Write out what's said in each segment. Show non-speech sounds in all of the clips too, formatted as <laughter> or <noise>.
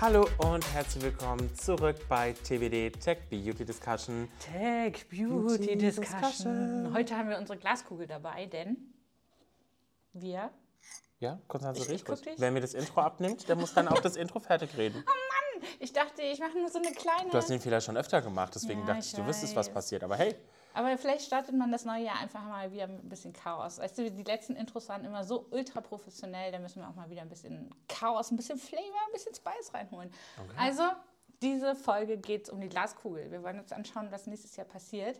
Hallo und herzlich willkommen zurück bei TBD Tech Beauty Discussion. Tech Beauty, Beauty Discussion. Discussion. Heute haben wir unsere Glaskugel dabei, denn wir. Ja, Konstanze ich, richtig. Ich Wer mir das Intro abnimmt, der muss dann auch das Intro fertig reden. <laughs> Oh Mann, ich dachte, ich mache nur so eine kleine. Du hast den Fehler schon öfter gemacht, deswegen ja, dachte ich, du wüsstest, was passiert. Aber hey. Aber vielleicht startet man das neue Jahr einfach mal wieder mit ein bisschen Chaos. Weißt du, die letzten Intros waren immer so ultra professionell, da müssen wir auch mal wieder ein bisschen Chaos, ein bisschen Flavor, ein bisschen Spice reinholen. Okay. Also, diese Folge geht es um die Glaskugel. Wir wollen uns anschauen, was nächstes Jahr passiert.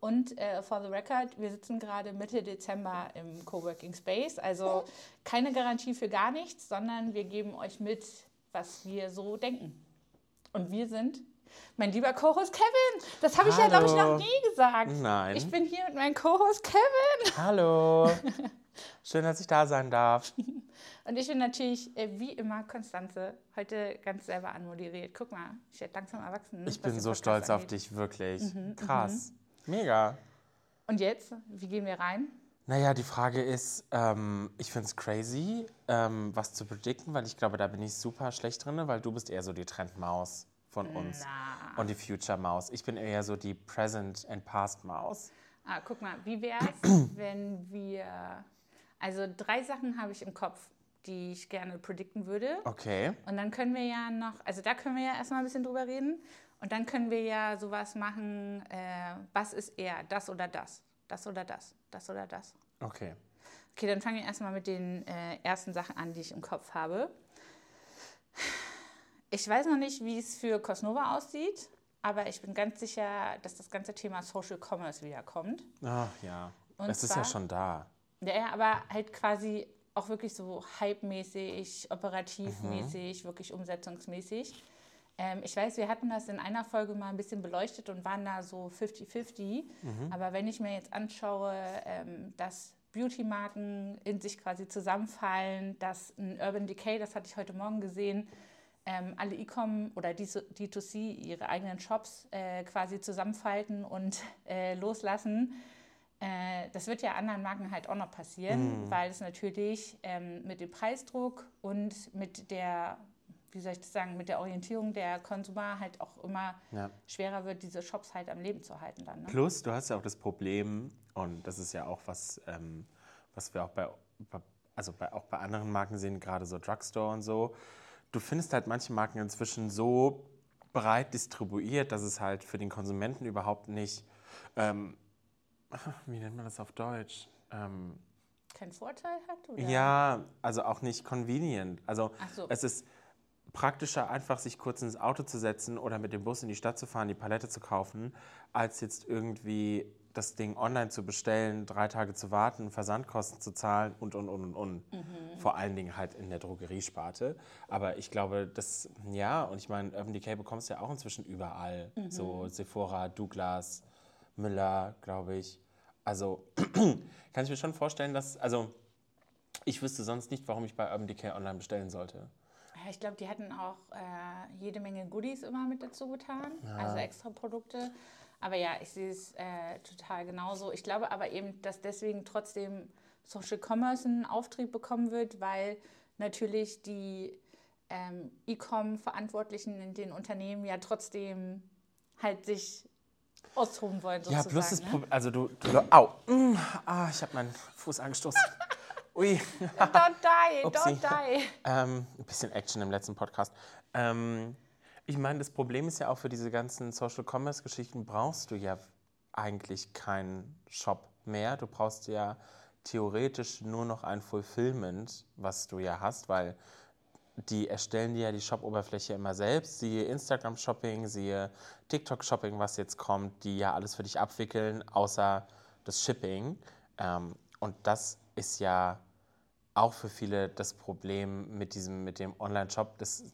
Und äh, for the record, wir sitzen gerade Mitte Dezember im Coworking Space. Also <laughs> keine Garantie für gar nichts, sondern wir geben euch mit, was wir so denken. Und wir sind mein lieber Co-Host Kevin. Das habe ich ja, glaube ich, noch nie gesagt. Nein. Ich bin hier mit meinem Co-Host Kevin. Hallo. <laughs> Schön, dass ich da sein darf. Und ich bin natürlich, äh, wie immer, Konstanze, heute ganz selber anmoderiert. Guck mal, ich werde langsam erwachsen. Ich bin so stolz angeht. auf dich, wirklich. Mhm, mhm, Krass. Mega. Und jetzt, wie gehen wir rein? Naja, die Frage ist, ähm, ich finde es crazy, ähm, was zu predikten, weil ich glaube, da bin ich super schlecht drin, weil du bist eher so die Trendmaus von uns Na. und die Future Maus. Ich bin eher so die Present and Past Maus. Ah, guck mal, wie wäre es, <clears throat> wenn wir. Also, drei Sachen habe ich im Kopf, die ich gerne predikten würde. Okay. Und dann können wir ja noch. Also, da können wir ja erstmal ein bisschen drüber reden. Und dann können wir ja sowas machen: äh, was ist eher das oder das? Das oder das? Das oder das? Okay. Okay, dann fangen wir erstmal mit den äh, ersten Sachen an, die ich im Kopf habe. Ich weiß noch nicht, wie es für Cosnova aussieht, aber ich bin ganz sicher, dass das ganze Thema Social Commerce wiederkommt. Ach ja, Und es ist ja schon da. Ja, ja, aber halt quasi auch wirklich so hype-mäßig, operativmäßig, mhm. wirklich umsetzungsmäßig. Ähm, ich weiß, wir hatten das in einer Folge mal ein bisschen beleuchtet und waren da so 50-50. Mhm. Aber wenn ich mir jetzt anschaue, ähm, dass Beauty-Marken in sich quasi zusammenfallen, dass ein Urban Decay, das hatte ich heute Morgen gesehen, ähm, alle E-Com oder D2C ihre eigenen Shops äh, quasi zusammenfalten und äh, loslassen. Äh, das wird ja anderen Marken halt auch noch passieren, mm. weil es natürlich ähm, mit dem Preisdruck und mit der, wie soll ich das sagen, mit der Orientierung der Konsumer halt auch immer ja. schwerer wird, diese Shops halt am Leben zu halten dann. Ne? Plus, du hast ja auch das Problem, und das ist ja auch was, ähm, was wir auch bei, also bei, auch bei anderen Marken sehen, gerade so Drugstore und so, du findest halt manche Marken inzwischen so breit distribuiert, dass es halt für den Konsumenten überhaupt nicht, ähm, <laughs> wie nennt man das auf Deutsch? Ähm, Kein Vorteil hat? Oder? Ja, also auch nicht convenient. Also so. es ist praktischer, einfach sich kurz ins Auto zu setzen oder mit dem Bus in die Stadt zu fahren, die Palette zu kaufen, als jetzt irgendwie das Ding online zu bestellen, drei Tage zu warten, Versandkosten zu zahlen und, und, und, und, und. Mhm. Vor allen Dingen halt in der Drogeriesparte. Aber ich glaube, das, ja, und ich meine, Urban Decay bekommst du ja auch inzwischen überall. Mhm. So Sephora, Douglas, Müller, glaube ich. Also <clears throat> kann ich mir schon vorstellen, dass, also ich wüsste sonst nicht, warum ich bei Urban Decay online bestellen sollte. Ich glaube, die hatten auch äh, jede Menge Goodies immer mit dazu getan, ja. also extra Produkte. Aber ja, ich sehe es äh, total genauso. Ich glaube aber eben, dass deswegen trotzdem Social Commerce einen Auftrieb bekommen wird, weil natürlich die ähm, E-Com-Verantwortlichen in den Unternehmen ja trotzdem halt sich austoben wollen. Sozusagen, ja, plus das ne? Problem, also du, du au, mm, ah, ich habe meinen Fuß angestoßen. <laughs> Ui. don't die, <laughs> don't die. <laughs> Ähm, ein bisschen Action im letzten Podcast. Ähm, ich meine, das Problem ist ja auch für diese ganzen Social Commerce Geschichten brauchst du ja eigentlich keinen Shop mehr. Du brauchst ja theoretisch nur noch ein Fulfillment, was du ja hast, weil die erstellen dir ja die Shop-Oberfläche immer selbst. Siehe Instagram-Shopping, siehe TikTok-Shopping, was jetzt kommt, die ja alles für dich abwickeln, außer das Shipping. Ähm, und das ist ja auch für viele das Problem mit diesem, mit dem Online-Shop. Das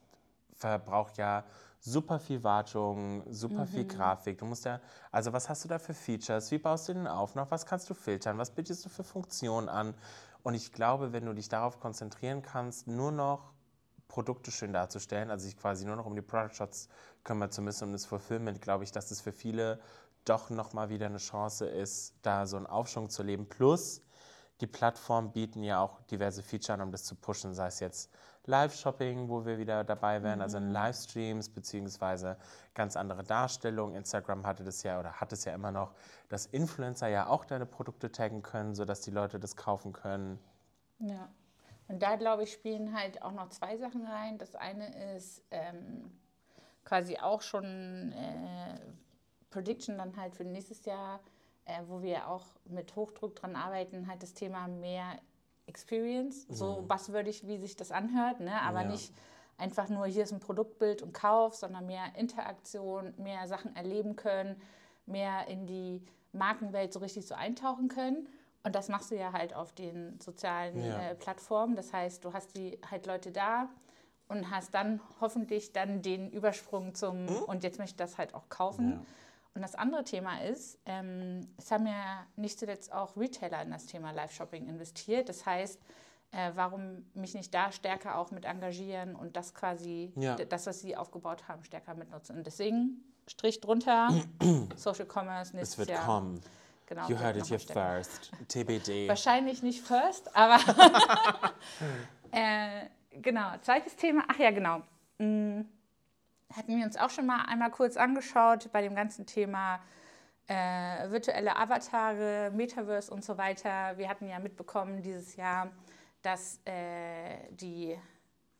verbraucht ja super viel Wartung, super mhm. viel Grafik. Du musst ja, also was hast du da für Features? Wie baust du den auf? Noch was kannst du filtern? Was bietest du für Funktionen an? Und ich glaube, wenn du dich darauf konzentrieren kannst, nur noch Produkte schön darzustellen, also sich quasi nur noch um die Product Shots kümmern zu müssen, um das Fulfillment, glaube ich, dass es für viele doch nochmal wieder eine Chance ist, da so einen Aufschwung zu leben. Plus, die Plattformen bieten ja auch diverse Feature an, um das zu pushen, sei es jetzt Live-Shopping, wo wir wieder dabei wären, also in Livestreams, beziehungsweise ganz andere Darstellungen. Instagram hatte das ja oder hat es ja immer noch, dass Influencer ja auch deine Produkte taggen können, sodass die Leute das kaufen können. Ja. Und da, glaube ich, spielen halt auch noch zwei Sachen rein. Das eine ist ähm, quasi auch schon äh, Prediction dann halt für nächstes Jahr, äh, wo wir auch mit Hochdruck dran arbeiten, halt das Thema mehr Experience, so buzzwordig, wie sich das anhört, ne? aber Ja. nicht einfach nur, hier ist ein Produktbild und Kauf, sondern mehr Interaktion, mehr Sachen erleben können, mehr in die Markenwelt so richtig so eintauchen können. Und das machst du ja halt auf den sozialen Ja. äh, Plattformen. Das heißt, du hast die halt Leute da und hast dann hoffentlich dann den Übersprung zum und jetzt möchte ich das halt auch kaufen. Ja. Und das andere Thema ist, ähm, es haben ja nicht zuletzt auch Retailer in das Thema Live-Shopping investiert. Das heißt, äh, warum mich nicht da stärker auch mit engagieren und das quasi, Ja. das, was sie aufgebaut haben, stärker mitnutzen. Und deswegen Strich drunter, <clears throat> Social Commerce Es nächstes wird Jahr. kommen. Genau, You wird heard it here stärker. first. TBD. <laughs> Wahrscheinlich nicht first, aber <laughs> äh, genau. Zweites Thema, ach ja, genau. Mm, Hatten wir uns auch schon mal einmal kurz angeschaut bei dem ganzen Thema äh, virtuelle Avatare, Metaverse und so weiter. Wir hatten ja mitbekommen dieses Jahr, dass äh, die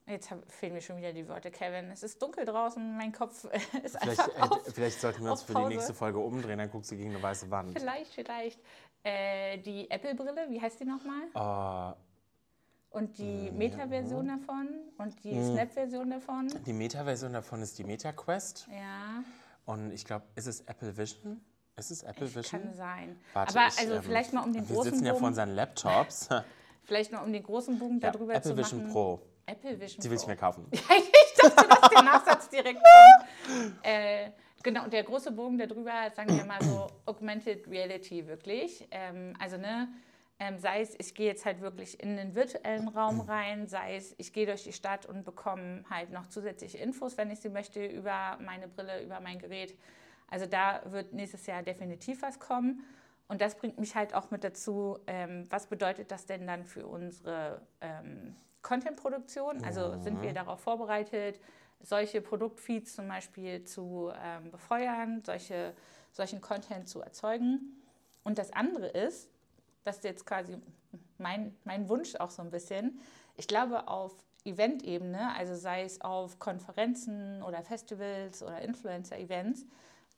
Jetzt hab, fehlen mir schon wieder die Worte, Kevin. Es ist dunkel draußen, mein Kopf <laughs> ist Vielleicht, einfach auf. äh, vielleicht sollten wir uns für die nächste Folge umdrehen, dann guckst du gegen eine weiße Wand. Vielleicht, vielleicht. Äh, die Apple-Brille, wie heißt die nochmal? Oh, Und die Meta-Version davon und die Mhm. Snap-Version davon. die Meta-Version davon ist die Meta Quest. Ja, Und ich glaube, ist es Apple Vision? Ist es Apple Vision? kann sein. Warte, Aber ich, also ähm, vielleicht mal um den Wir großen sitzen ja vor unseren Laptops. <laughs> <laughs> vielleicht mal um den großen Bogen ja, darüber Apple zu Vision machen. Pro. Apple Vision Die will ich mir kaufen. <laughs> ich dachte, dass der Nachsatz direkt kommt. Äh, genau, und der große Bogen darüber, sagen wir mal so, <clears throat> Augmented Reality wirklich. Ähm, also, ne, ähm, sei es, ich gehe jetzt halt wirklich in den virtuellen Raum rein, sei es, ich gehe durch die Stadt und bekomme halt noch zusätzliche Infos, wenn ich sie möchte, über meine Brille, über mein Gerät. Also da wird nächstes Jahr definitiv was kommen. Und das bringt mich halt auch mit dazu, ähm, was bedeutet das denn dann für unsere ähm, Content-Produktion? Also sind wir darauf vorbereitet, solche Produktfeeds zum Beispiel zu ähm, befeuern, solche, solchen Content zu erzeugen? Und das andere ist, das ist jetzt quasi mein, mein Wunsch auch so ein bisschen, ich glaube auf Event-Ebene, also sei es auf Konferenzen oder Festivals oder Influencer-Events,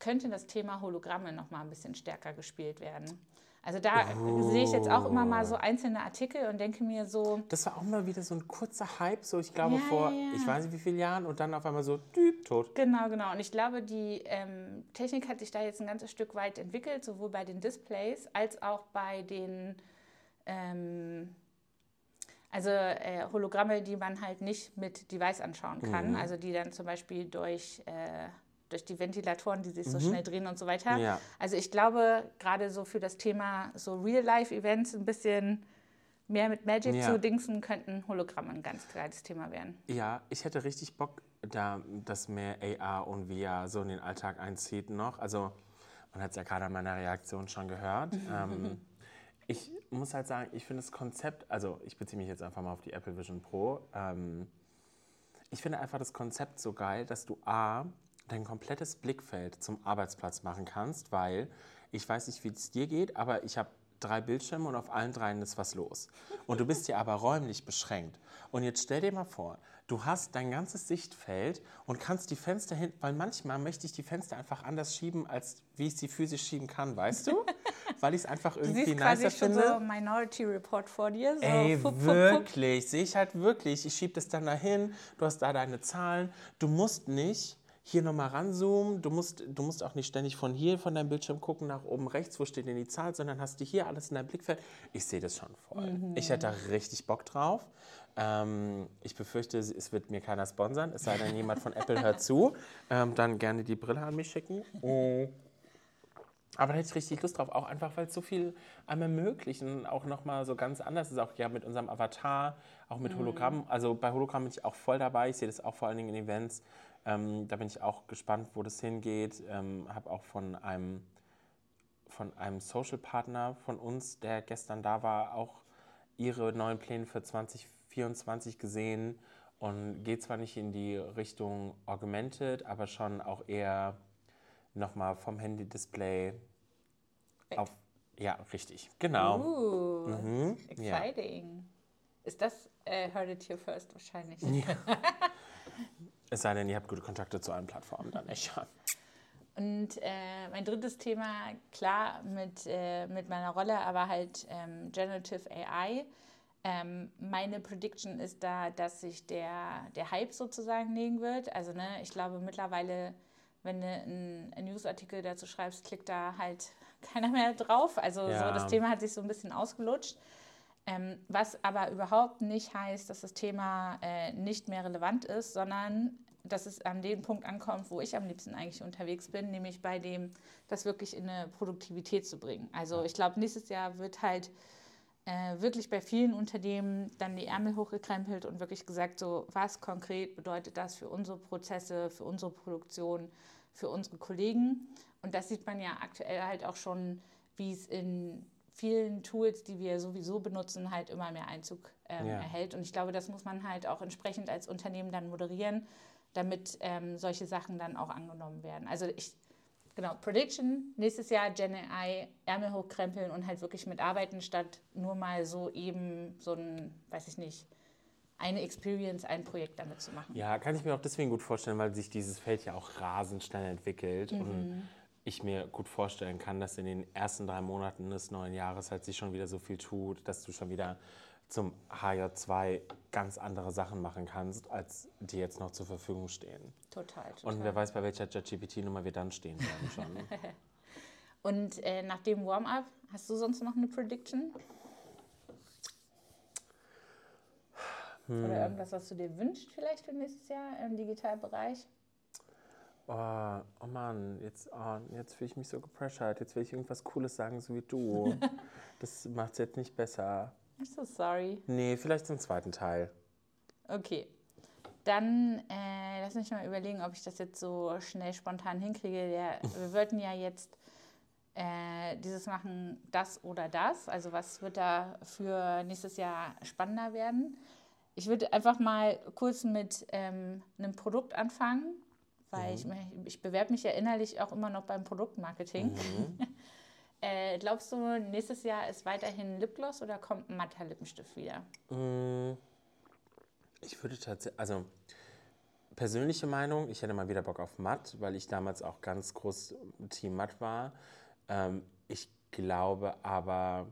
könnte das Thema Hologramme noch mal ein bisschen stärker gespielt werden. Also da sehe ich jetzt auch immer mal so einzelne Artikel und denke mir so, Das war auch mal wieder so ein kurzer Hype, so ich glaube Ja, vor, ja. ich weiß nicht wie vielen Jahren und dann auf einmal so, düb, tot. Genau, genau. Und ich glaube, die ähm, Technik hat sich da jetzt ein ganzes Stück weit entwickelt, sowohl bei den Displays als auch bei den ähm, also äh, Hologramme, die man halt nicht mit Device anschauen kann. Mhm. Also die dann zum Beispiel durch, äh, durch die Ventilatoren, die sich so schnell drehen und so weiter. Mhm. Ja. Also ich glaube, gerade so für das Thema so Real-Life-Events ein bisschen mehr mit Magic Ja. zu dingsen, könnten Hologramme ein ganz geiles Thema werden. Ja, ich hätte richtig Bock, da dass mehr AR und VR so in den Alltag einzieht noch. Also man hat es ja gerade an meiner Reaktion schon gehört. ähm, ich muss halt sagen, ich finde das Konzept, also ich beziehe mich jetzt einfach mal auf die Apple Vision Pro. Ähm, ich finde einfach das Konzept so geil, dass du A, dein komplettes Blickfeld zum Arbeitsplatz machen kannst, weil ich weiß nicht, wie es dir geht, aber ich habe drei Bildschirme und auf allen dreien ist was los. Und du bist hier aber räumlich beschränkt. Und jetzt stell dir mal vor, du hast dein ganzes Sichtfeld und kannst die Fenster hin, weil manchmal möchte ich die Fenster einfach anders schieben, als wie ich sie physisch schieben kann, weißt du? <laughs> weil ich es einfach Du irgendwie siehst quasi nicer schon finde. so Minority Report vor dir. So Ey, fupp, fupp. wirklich, sehe ich halt wirklich. Ich schiebe das dann dahin, du hast da deine Zahlen. Du musst nicht hier nochmal ranzoomen, du musst, du musst auch nicht ständig von hier, von deinem Bildschirm gucken, nach oben rechts, wo steht denn die Zahl, sondern hast du hier alles in deinem Blickfeld. Ich sehe das schon voll. Ich hätte da richtig Bock drauf. Ähm, ich befürchte, es wird mir keiner sponsern, es sei denn, jemand von Apple hört zu. <laughs> Ähm, dann gerne die Brille an mich schicken. Mm. Aber da hätte ich richtig Lust drauf, auch einfach, weil es so viel einem ermöglichen, auch nochmal so ganz anders ist, auch ja mit unserem Avatar, auch mit Hologramm. Also bei Hologramm bin ich auch voll dabei, ich sehe das auch vor allen Dingen in Events. Ähm, da bin ich auch gespannt, wo das hingeht. Ähm, Habe auch von einem, von einem Social-Partner von uns, der gestern da war, auch ihre neuen Pläne für 2024 gesehen und geht zwar nicht in die Richtung Augmented, aber schon auch eher nochmal vom Handy-Display auf. Ja, richtig. Genau. Uh, Mhm, ja. exciting. Ist das äh, Heard It Here First wahrscheinlich? <laughs> Es sei denn, ihr habt gute Kontakte zu allen Plattformen, dann echt. Und äh, mein drittes Thema, klar, mit, äh, mit meiner Rolle, aber halt ähm, Generative AI. Ähm, meine Prediction ist da, dass sich der, der Hype sozusagen legen wird. Also ne, ich glaube mittlerweile, wenn du einen, einen Newsartikel dazu schreibst, klickt da halt <laughs> keiner mehr drauf. Also so, Ja. das Thema hat sich so ein bisschen ausgelutscht. Ähm, was aber überhaupt nicht heißt, dass das Thema äh, nicht mehr relevant ist, sondern dass es an den Punkt ankommt, wo ich am liebsten eigentlich unterwegs bin, nämlich bei dem, das wirklich in eine Produktivität zu bringen. Also ich glaube, nächstes Jahr wird halt äh, wirklich bei vielen Unternehmen dann die Ärmel hochgekrempelt und wirklich gesagt, so was konkret bedeutet das für unsere Prozesse, für unsere Produktion, für unsere Kollegen. Und das sieht man ja aktuell halt auch schon, wie es in vielen Tools, die wir sowieso benutzen, halt immer mehr Einzug ähm, Ja. erhält. Und ich glaube, das muss man halt auch entsprechend als Unternehmen dann moderieren, damit ähm, solche Sachen dann auch angenommen werden. Also ich, genau, Prediction, nächstes Jahr Gen AI, Ärmel hochkrempeln und halt wirklich mitarbeiten, statt nur mal so eben so ein, weiß ich nicht, eine Experience, ein Projekt damit zu machen. Ja, kann ich mir auch deswegen gut vorstellen, weil sich dieses Feld ja auch rasend schnell entwickelt. Und ich mir gut vorstellen kann, dass in den ersten drei Monaten des neuen Jahres halt sich schon wieder so viel tut, dass du schon wieder zum HJ2 ganz andere Sachen machen kannst, als die jetzt noch zur Verfügung stehen. Total, total. Und wer weiß, bei welcher JetGPT-Nummer wir dann stehen werden schon. <laughs> Und äh, nach dem Warm-up, hast du sonst noch eine Prediction? Hm. Oder irgendwas, was du dir wünschst vielleicht für nächstes Jahr im Digitalbereich? Oh, oh Mann, jetzt, oh, jetzt fühle ich mich so gepressured. Jetzt will ich irgendwas Cooles sagen, so wie du. <laughs> Das macht es jetzt nicht besser. I'm so sorry. Nee, vielleicht zum zweiten Teil. Okay. Dann äh, lass mich mal überlegen, ob ich das jetzt so schnell spontan hinkriege. Der, wir wollten ja jetzt äh, dieses machen, das oder das. Also was wird da für nächstes Jahr spannender werden? Ich würde einfach mal kurz mit ähm, einem Produkt anfangen, weil ich, ich bewerbe mich ja innerlich auch immer noch beim Produktmarketing. <laughs> äh, glaubst du, nächstes Jahr ist weiterhin Lipgloss oder kommt ein matter Lippenstift wieder? Mm, Ich würde tatsächlich, also persönliche Meinung, ich hätte mal wieder Bock auf matt, weil ich damals auch ganz groß Team matt war. Ähm, ich glaube aber,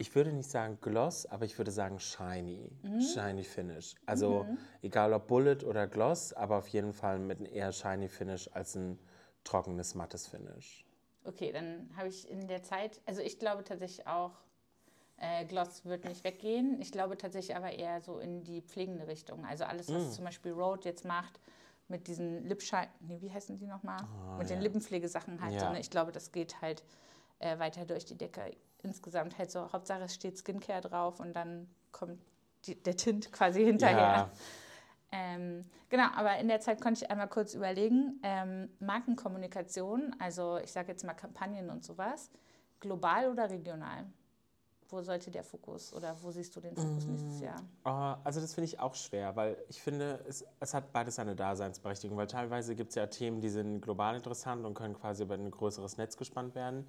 ich würde nicht sagen Gloss, aber ich würde sagen Shiny. Shiny Finish. Also egal ob Bullet oder Gloss, aber auf jeden Fall mit einem eher Shiny Finish als ein trockenes, mattes Finish. Okay, dann habe ich in der Zeit, also ich glaube tatsächlich auch, äh, Gloss wird nicht weggehen. Ich glaube tatsächlich aber eher so in die pflegende Richtung. Also alles, was zum Beispiel Rode jetzt macht mit diesen Lipschein, nee, wie heißen die nochmal? mit den ja. Lippenpflegesachen halt. Ja. So, ne? Ich glaube, das geht halt äh, weiter durch die Decke. Insgesamt halt so, Hauptsache es steht Skincare drauf und dann kommt die, der Tint quasi <laughs> hinterher. Ja. Ähm, genau, aber in der Zeit konnte ich einmal kurz überlegen, ähm, Markenkommunikation, also ich sage jetzt mal Kampagnen und sowas, global oder regional? Wo sollte der Fokus oder wo siehst du den Fokus nächstes Jahr? Oh, also das finde ich auch schwer, weil ich finde, es, es hat beides seine Daseinsberechtigung, weil teilweise gibt es ja Themen, die sind global interessant und können quasi über ein größeres Netz gespannt werden.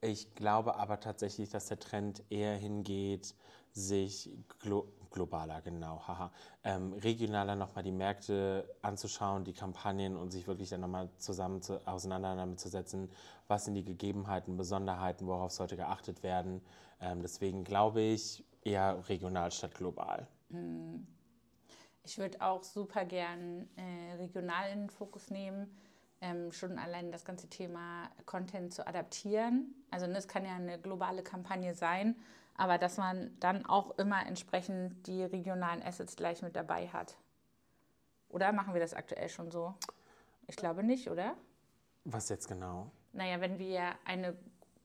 Ich glaube aber tatsächlich, dass der Trend eher hingeht, sich glo globaler, genau, haha, ähm, regionaler nochmal die Märkte anzuschauen, die Kampagnen und sich wirklich dann nochmal zusammen zu, auseinander damit zu setzen, was sind die Gegebenheiten, Besonderheiten, worauf sollte geachtet werden. Ähm, deswegen glaube ich eher regional statt global. Ich würde auch super gern äh, regional in den Fokus nehmen. Ähm, schon allein das ganze Thema Content zu adaptieren. Also ne, es kann ja eine globale Kampagne sein, aber dass man dann auch immer entsprechend die regionalen Assets gleich mit dabei hat. Oder machen wir das aktuell schon so? Ich glaube nicht, oder? Was jetzt genau? Naja, wenn wir eine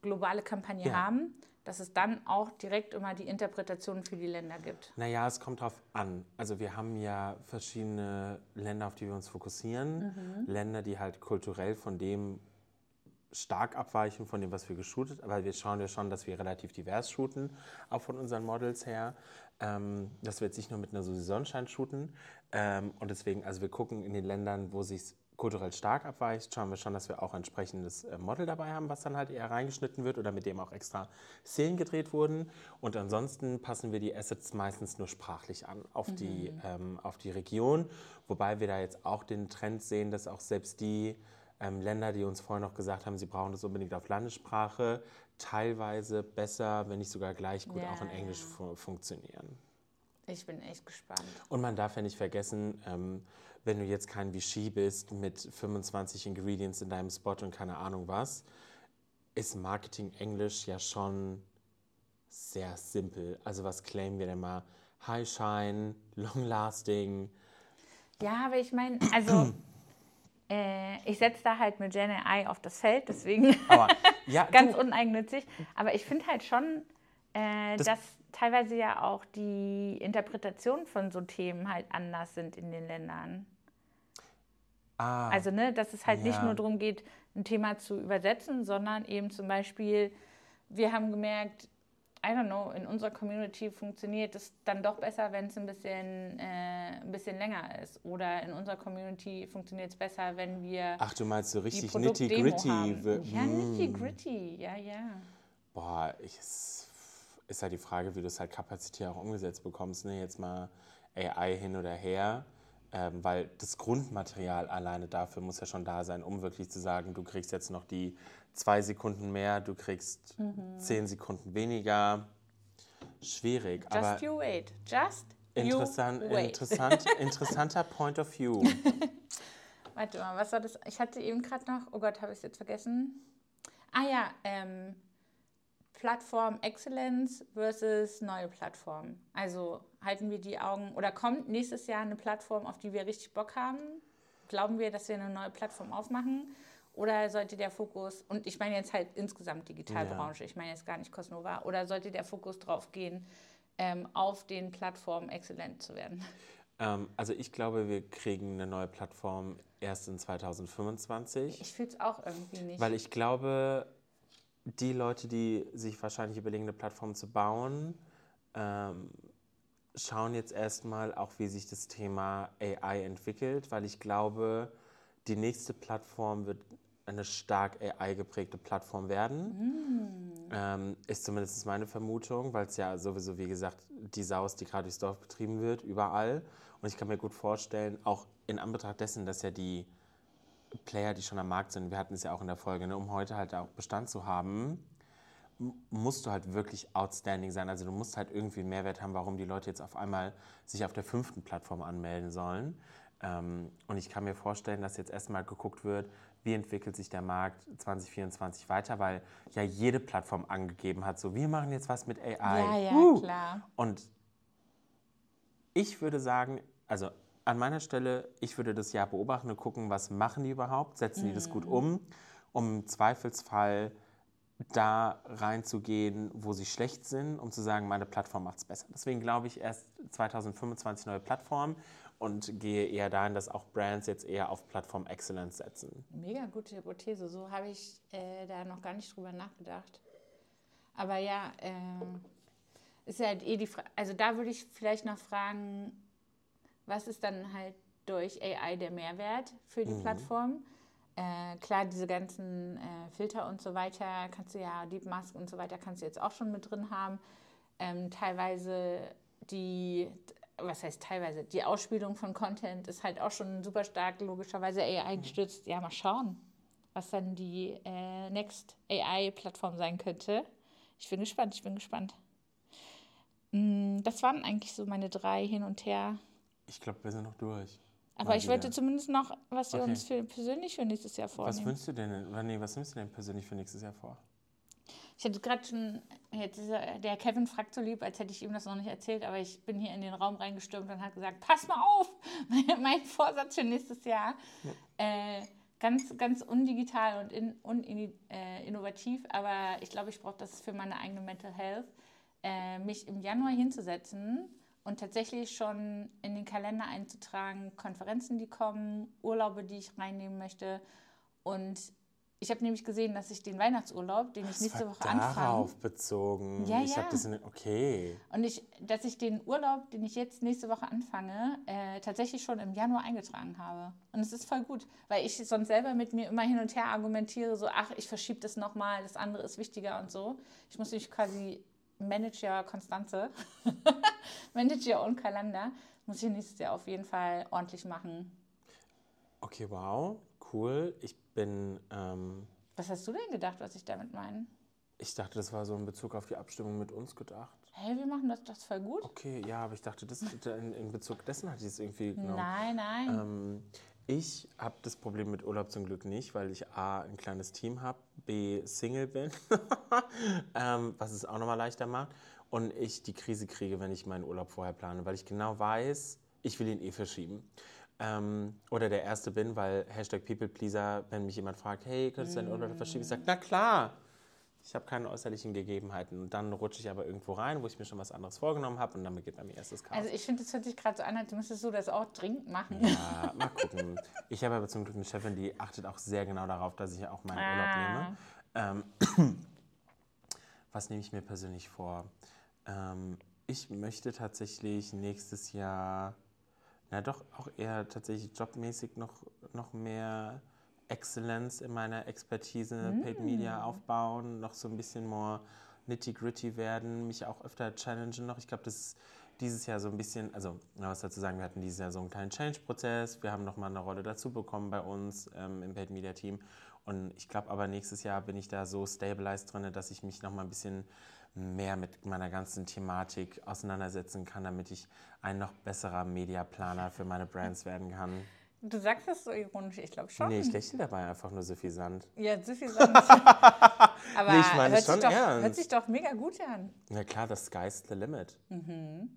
globale Kampagne Ja. haben, dass es dann auch direkt immer die Interpretation für die Länder gibt. Naja, es kommt drauf an. Also wir haben ja verschiedene Länder, auf die wir uns fokussieren. Länder, die halt kulturell von dem stark abweichen von dem, was wir geshootet, aber wir schauen ja schon, dass wir relativ divers shooten, auch von unseren Models her. Ähm, dass wir jetzt nicht nur mit einer Susi Sonnenschein shooten. Ähm, und deswegen, also wir gucken in den Ländern, wo sich kulturell stark abweicht, schauen wir schon, dass wir auch ein entsprechendes äh, Model dabei haben, was dann halt eher reingeschnitten wird oder mit dem auch extra Szenen gedreht wurden. Und ansonsten passen wir die Assets meistens nur sprachlich an auf, mhm. die, ähm, auf die Region, wobei wir da jetzt auch den Trend sehen, dass auch selbst die ähm, Länder, die uns vorher noch gesagt haben, sie brauchen das unbedingt auf Landessprache, teilweise besser, wenn nicht sogar gleich gut ja, auch in Englisch ja. fu funktionieren. Ich bin echt gespannt. Und man darf ja nicht vergessen, ähm, wenn du jetzt kein Vichy bist mit 25 Ingredients in deinem Spot und keine Ahnung was, ist Marketing Englisch ja schon sehr simpel. Also was claimen wir denn mal? High Shine, Long Lasting. Ja, aber ich meine, also <clears throat> äh, ich setze da halt mit Gen AI auf das Feld, deswegen aber, ja, <laughs> ganz du, uneigennützig. Aber ich finde halt schon, äh, das dass teilweise ja auch die Interpretationen von so Themen halt anders sind in den Ländern. Ah, also, ne, dass es halt ja. nicht nur darum geht, ein Thema zu übersetzen, sondern eben zum Beispiel, wir haben gemerkt, I don't know, in unserer Community funktioniert es dann doch besser, wenn es ein bisschen, äh, ein bisschen länger ist. Oder in unserer Community funktioniert es besser, wenn wir. Ach, du meinst so richtig nitty-gritty? Ja, mm. nitty-gritty, ja, ja. Boah, ich, es ist halt die Frage, wie du es halt kapazitär auch umgesetzt bekommst. Ne? Jetzt mal AI hin oder her. Ähm, weil das Grundmaterial alleine dafür muss ja schon da sein, um wirklich zu sagen, du kriegst jetzt noch die zwei Sekunden mehr, du kriegst mhm. zehn Sekunden weniger. Schwierig. Just aber you wait. Just interessant, you wait. Interessant, <laughs> interessanter Point of View. <laughs> Warte mal, was war das? Ich hatte eben gerade noch, oh Gott, habe ich es jetzt vergessen. Ah ja, ähm, Plattform Excellence versus neue Plattformen. Also halten wir die Augen oder kommt nächstes Jahr eine Plattform, auf die wir richtig Bock haben? Glauben wir, dass wir eine neue Plattform aufmachen? Oder sollte der Fokus, und ich meine jetzt halt insgesamt Digitalbranche, ja. ich meine jetzt gar nicht Cosnova, oder sollte der Fokus drauf gehen, ähm, auf den Plattformen exzellent zu werden? Ähm, also ich glaube, wir kriegen eine neue Plattform erst in 2025. Ich fühle es auch irgendwie nicht. Weil ich glaube, die Leute, die sich wahrscheinlich überlegen, eine Plattform zu bauen, ähm, schauen jetzt erstmal auch, wie sich das Thema AI entwickelt, weil ich glaube, die nächste Plattform wird eine stark AI-geprägte Plattform werden. Mm. Ähm, ist zumindest meine Vermutung, weil es ja sowieso, wie gesagt, die Saus, die gerade durchs Dorf betrieben wird, überall. Und ich kann mir gut vorstellen, auch in Anbetracht dessen, dass ja die Player, die schon am Markt sind, wir hatten es ja auch in der Folge, ne, um heute halt auch Bestand zu haben, musst du halt wirklich outstanding sein. Also du musst halt irgendwie einen Mehrwert haben, warum die Leute jetzt auf einmal sich auf der fünften Plattform anmelden sollen. Ähm, und ich kann mir vorstellen, dass jetzt erstmal geguckt wird, wie entwickelt sich der Markt 2024 weiter, weil ja jede Plattform angegeben hat, so wir machen jetzt was mit AI. Ja, ja, uh. klar. Und ich würde sagen, also an meiner Stelle, ich würde das Jahr beobachten und gucken, was machen die überhaupt, setzen die das gut mhm. um, um im Zweifelsfall da reinzugehen, wo sie schlecht sind, um zu sagen, meine Plattform macht es besser. Deswegen glaube ich erst 2025 neue Plattform und gehe eher dahin, dass auch Brands jetzt eher auf Plattform Excellence setzen. Mega gute Hypothese. So habe ich äh, da noch gar nicht drüber nachgedacht. Aber ja, äh, ist halt eh die Frage. Also da würde ich vielleicht noch fragen, was ist dann halt durch AI der Mehrwert für die mhm. Plattform? Äh, klar, diese ganzen äh, Filter und so weiter kannst du ja, Deep Mask und so weiter kannst du jetzt auch schon mit drin haben. Ähm, teilweise die, was heißt teilweise, die Ausspielung von Content ist halt auch schon super stark logischerweise AI gestützt. Ja, mal schauen, was dann die äh, Next AI-Plattform sein könnte. Ich bin gespannt, ich bin gespannt. Mm, das waren eigentlich so meine drei hin und her ich glaube, wir sind noch durch. Aber ich wollte zumindest noch, was wir okay. uns für, persönlich für nächstes Jahr vornehmen. Was wünschst du denn, nee, was nimmst du denn persönlich für nächstes Jahr vor? Ich hatte gerade schon, jetzt er, der Kevin fragt so lieb, als hätte ich ihm das noch nicht erzählt, aber ich bin hier in den Raum reingestürmt und hat gesagt, pass mal auf, <laughs> mein Vorsatz für nächstes Jahr. Ja. Äh, ganz, ganz undigital und in, uninnovativ, äh, aber ich glaube, ich brauche das für meine eigene Mental Health, äh, mich im Januar hinzusetzen und tatsächlich schon in den Kalender einzutragen, Konferenzen, die kommen, Urlaube, die ich reinnehmen möchte und Ich habe nämlich gesehen, dass ich den Weihnachtsurlaub, den ich Das nächste Woche anfange, darauf bezogen. Ja, ich ja. habe das in okay. und ich, dass ich den Urlaub, den ich jetzt nächste Woche anfange, äh, tatsächlich schon im Januar eingetragen habe. Und es ist voll gut, weil ich sonst selber mit mir immer hin und her argumentiere, so, ach, ich verschiebe das nochmal, das andere ist wichtiger und so. Ich muss mich quasi Manager Konstanze, <laughs> Manager und Kalender, muss ich nächstes Jahr auf jeden Fall ordentlich machen. Okay, wow, cool. Ich bin, ähm, Was hast du denn gedacht, was ich damit meine? ich dachte, das war so in Bezug auf die Abstimmung mit uns gedacht. Hey, wir machen das, das voll gut. Okay, ja, aber ich dachte, das, in, in Bezug dessen hatte ich es irgendwie genommen. Nein, nein. Ähm, ich habe das Problem mit Urlaub zum Glück nicht, weil ich A, ein kleines Team habe, B, Single bin, <laughs> ähm, was es auch nochmal leichter macht, und ich die Krise kriege, wenn ich meinen Urlaub vorher plane, weil ich genau weiß, ich will ihn eh verschieben. Ähm, oder der Erste bin, weil Hashtag Peoplepleaser, wenn mich jemand fragt, hey, könntest du deinen Urlaub verschieben? Ich sage, na klar, ich habe keine äußerlichen Gegebenheiten. Und dann rutsche ich aber irgendwo rein, wo ich mir schon was anderes vorgenommen habe und dann beginnt mir erstes Chaos. Also ich finde, es hört sich gerade so an, als müsstest du das auch dringend machen. Ja, mal gucken. Ich habe aber zum Glück eine Chefin, die achtet auch sehr genau darauf, dass ich auch meinen Urlaub nehme. Ähm, <clears throat> was nehme ich mir persönlich vor? Ähm, ich möchte tatsächlich nächstes Jahr, na doch auch eher tatsächlich jobmäßig noch, noch mehr Exzellenz in meiner Expertise Paid Media aufbauen, noch so ein bisschen more nitty-gritty werden, mich auch öfter challengen noch. Ich glaube, das ist dieses Jahr so ein bisschen, also was dazu sagen, wir hatten dieses Jahr so einen kleinen Change-Prozess, wir haben nochmal eine Rolle dazu bekommen bei uns ähm, im Paid Media Team und ich glaube aber nächstes Jahr bin ich da so stabilized drin, dass ich mich nochmal ein bisschen mehr mit meiner ganzen Thematik auseinandersetzen kann, damit ich ein noch besserer Mediaplaner für meine Brands werden kann. Du sagst das so ironisch, ich glaube schon. Nee, ich lächle dabei einfach nur so viel Sand. Ja, so viel <laughs> sonst. Aber Nee, ich meine hört, schon sich doch, ernst. hört sich doch mega gut an. Na klar, the sky's the limit. Mhm.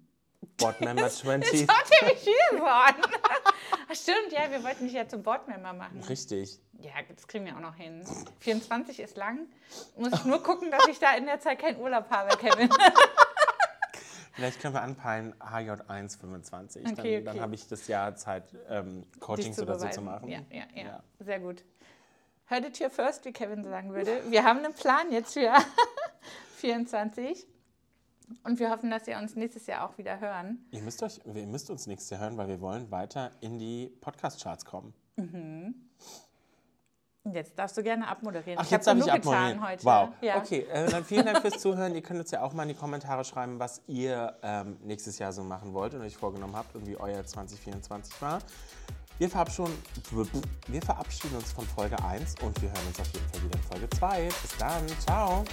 Board Member <laughs> 20. Schaut ihr mich hier so an? <laughs> Ach, Stimmt, ja, wir wollten dich ja zum Boardmember machen. Richtig. Ja, das kriegen wir auch noch hin. 24 ist lang. Muss ich nur gucken, dass ich da in der Zeit keinen Urlaub habe, Kevin. Vielleicht können wir anpeilen HJ1 25. dann Okay, dann okay. habe ich das Jahr Zeit, ähm, Coachings oder so zu machen. Ja, ja, ja, Ja. Sehr gut. Heard it here first, wie Kevin sagen würde. Wir haben einen Plan jetzt für <laughs> 24. Und wir hoffen, dass ihr uns nächstes Jahr auch wieder hören. Ihr, müsst euch, ihr müsst uns nächstes Jahr hören, weil wir wollen weiter in die Podcast-Charts kommen. Und Jetzt darfst du gerne abmoderieren. Ach, ich jetzt habe darf ich abmoderieren. getan heute. Wow. Ja. Okay, äh, dann vielen Dank fürs Zuhören. Ihr könnt uns ja auch mal in die Kommentare schreiben, was ihr ähm, nächstes Jahr so machen wollt und euch vorgenommen habt und wie euer 2024 war. Wir verabschieden, wir verabschieden uns von Folge 1 und wir hören uns auf jeden Fall wieder in Folge 2. Bis dann. Ciao.